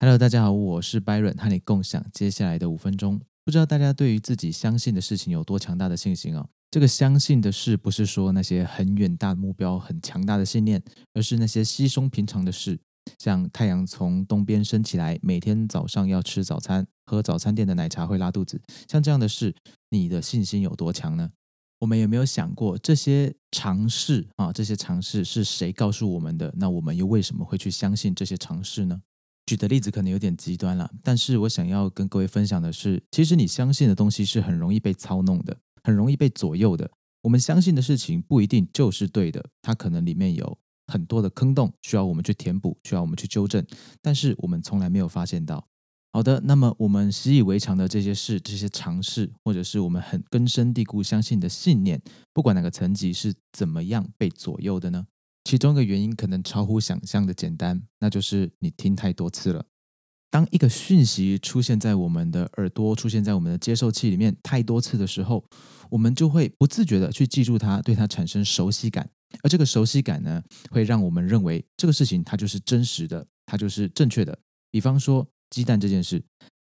Hello，大家好，我是 Byron，和你共享接下来的五分钟。不知道大家对于自己相信的事情有多强大的信心哦？这个相信的事，不是说那些很远大目标、很强大的信念，而是那些稀松平常的事，像太阳从东边升起来，每天早上要吃早餐，喝早餐店的奶茶会拉肚子，像这样的事，你的信心有多强呢？我们有没有想过这些尝试啊？这些尝试是谁告诉我们的？那我们又为什么会去相信这些尝试呢？举的例子可能有点极端了，但是我想要跟各位分享的是，其实你相信的东西是很容易被操弄的，很容易被左右的。我们相信的事情不一定就是对的，它可能里面有很多的坑洞，需要我们去填补，需要我们去纠正，但是我们从来没有发现到。好的，那么我们习以为常的这些事、这些尝试，或者是我们很根深蒂固相信的信念，不管哪个层级是怎么样被左右的呢？其中一个原因可能超乎想象的简单，那就是你听太多次了。当一个讯息出现在我们的耳朵、出现在我们的接受器里面太多次的时候，我们就会不自觉的去记住它，对它产生熟悉感。而这个熟悉感呢，会让我们认为这个事情它就是真实的，它就是正确的。比方说鸡蛋这件事，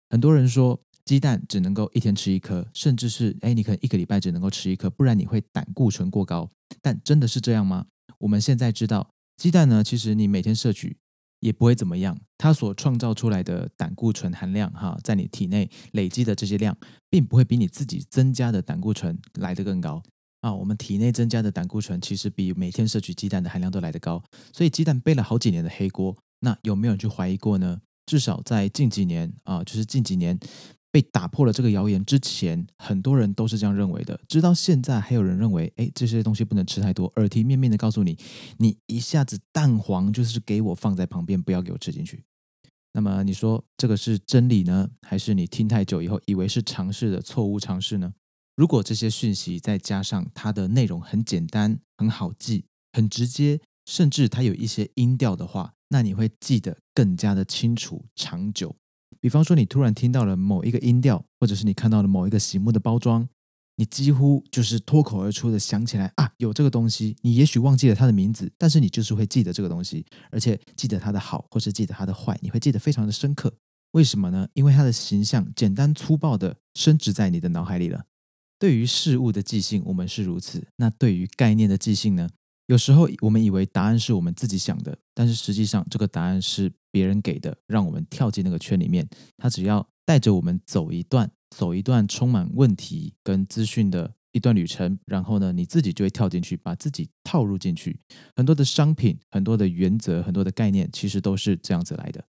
很多人说鸡蛋只能够一天吃一颗，甚至是哎，你可能一个礼拜只能够吃一颗，不然你会胆固醇过高。但真的是这样吗？我们现在知道，鸡蛋呢，其实你每天摄取也不会怎么样。它所创造出来的胆固醇含量，哈，在你体内累积的这些量，并不会比你自己增加的胆固醇来得更高啊。我们体内增加的胆固醇，其实比每天摄取鸡蛋的含量都来得高。所以鸡蛋背了好几年的黑锅，那有没有人去怀疑过呢？至少在近几年啊，就是近几年。被打破了这个谣言之前，很多人都是这样认为的。直到现在，还有人认为，哎，这些东西不能吃太多。耳提面命的告诉你，你一下子蛋黄就是给我放在旁边，不要给我吃进去。那么你说这个是真理呢，还是你听太久以后以为是尝试的错误尝试呢？如果这些讯息再加上它的内容很简单、很好记、很直接，甚至它有一些音调的话，那你会记得更加的清楚、长久。比方说，你突然听到了某一个音调，或者是你看到了某一个醒目的包装，你几乎就是脱口而出的想起来啊，有这个东西。你也许忘记了它的名字，但是你就是会记得这个东西，而且记得它的好，或是记得它的坏，你会记得非常的深刻。为什么呢？因为它的形象简单粗暴的升值在你的脑海里了。对于事物的记性，我们是如此。那对于概念的记性呢？有时候我们以为答案是我们自己想的，但是实际上这个答案是别人给的，让我们跳进那个圈里面。他只要带着我们走一段，走一段充满问题跟资讯的一段旅程，然后呢，你自己就会跳进去，把自己套入进去。很多的商品，很多的原则，很多的概念，其实都是这样子来的。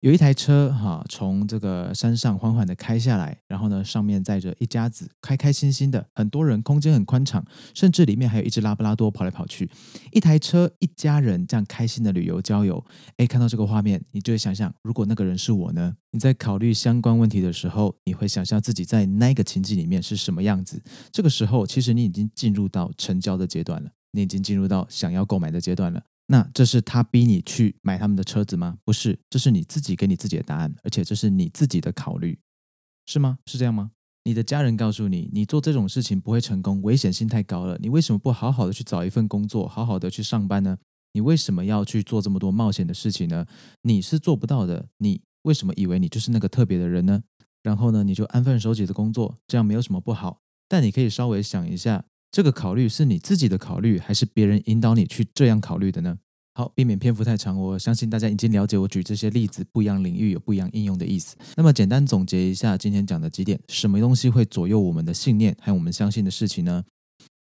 有一台车哈，从这个山上缓缓的开下来，然后呢，上面载着一家子开开心心的很多人，空间很宽敞，甚至里面还有一只拉布拉多跑来跑去。一台车，一家人这样开心的旅游郊游。哎，看到这个画面，你就会想象，如果那个人是我呢？你在考虑相关问题的时候，你会想象自己在那个情境里面是什么样子。这个时候，其实你已经进入到成交的阶段了，你已经进入到想要购买的阶段了。那这是他逼你去买他们的车子吗？不是，这是你自己给你自己的答案，而且这是你自己的考虑，是吗？是这样吗？你的家人告诉你，你做这种事情不会成功，危险性太高了。你为什么不好好的去找一份工作，好好的去上班呢？你为什么要去做这么多冒险的事情呢？你是做不到的。你为什么以为你就是那个特别的人呢？然后呢，你就安分守己的工作，这样没有什么不好。但你可以稍微想一下。这个考虑是你自己的考虑，还是别人引导你去这样考虑的呢？好，避免篇幅太长，我相信大家已经了解我举这些例子不一样领域有不一样应用的意思。那么简单总结一下今天讲的几点：什么东西会左右我们的信念，还有我们相信的事情呢？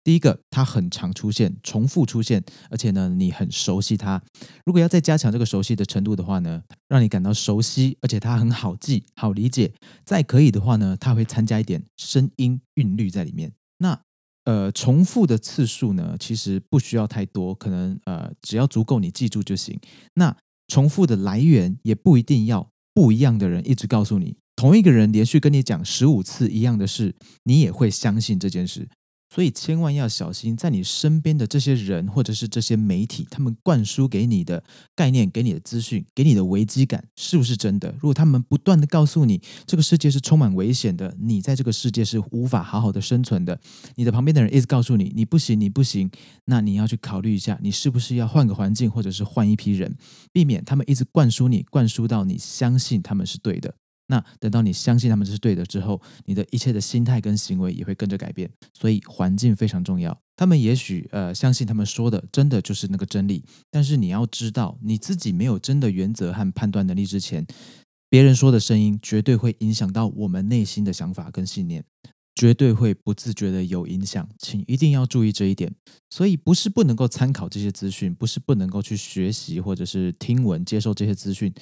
第一个，它很常出现，重复出现，而且呢，你很熟悉它。如果要再加强这个熟悉的程度的话呢，让你感到熟悉，而且它很好记、好理解。再可以的话呢，它会参加一点声音韵律在里面。那呃，重复的次数呢，其实不需要太多，可能呃，只要足够你记住就行。那重复的来源也不一定要不一样的人一直告诉你，同一个人连续跟你讲十五次一样的事，你也会相信这件事。所以千万要小心，在你身边的这些人或者是这些媒体，他们灌输给你的概念、给你的资讯、给你的危机感，是不是真的？如果他们不断的告诉你这个世界是充满危险的，你在这个世界是无法好好的生存的，你的旁边的人一直告诉你你不行，你不行，那你要去考虑一下，你是不是要换个环境，或者是换一批人，避免他们一直灌输你，灌输到你相信他们是对的。那等到你相信他们是对的之后，你的一切的心态跟行为也会跟着改变。所以环境非常重要。他们也许呃相信他们说的真的就是那个真理，但是你要知道，你自己没有真的原则和判断能力之前，别人说的声音绝对会影响到我们内心的想法跟信念，绝对会不自觉的有影响。请一定要注意这一点。所以不是不能够参考这些资讯，不是不能够去学习或者是听闻接受这些资讯。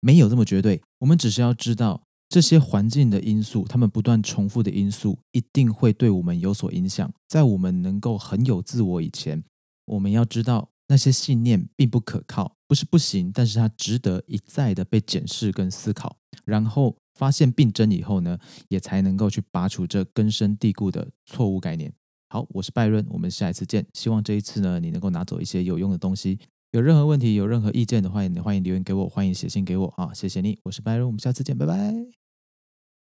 没有这么绝对，我们只是要知道这些环境的因素，他们不断重复的因素，一定会对我们有所影响。在我们能够很有自我以前，我们要知道那些信念并不可靠，不是不行，但是它值得一再的被检视跟思考，然后发现病症以后呢，也才能够去拔除这根深蒂固的错误概念。好，我是拜伦，我们下一次见。希望这一次呢，你能够拿走一些有用的东西。有任何问题、有任何意见的话，也欢迎留言给我，欢迎写信给我啊！谢谢你，我是白人，我们下次见，拜拜。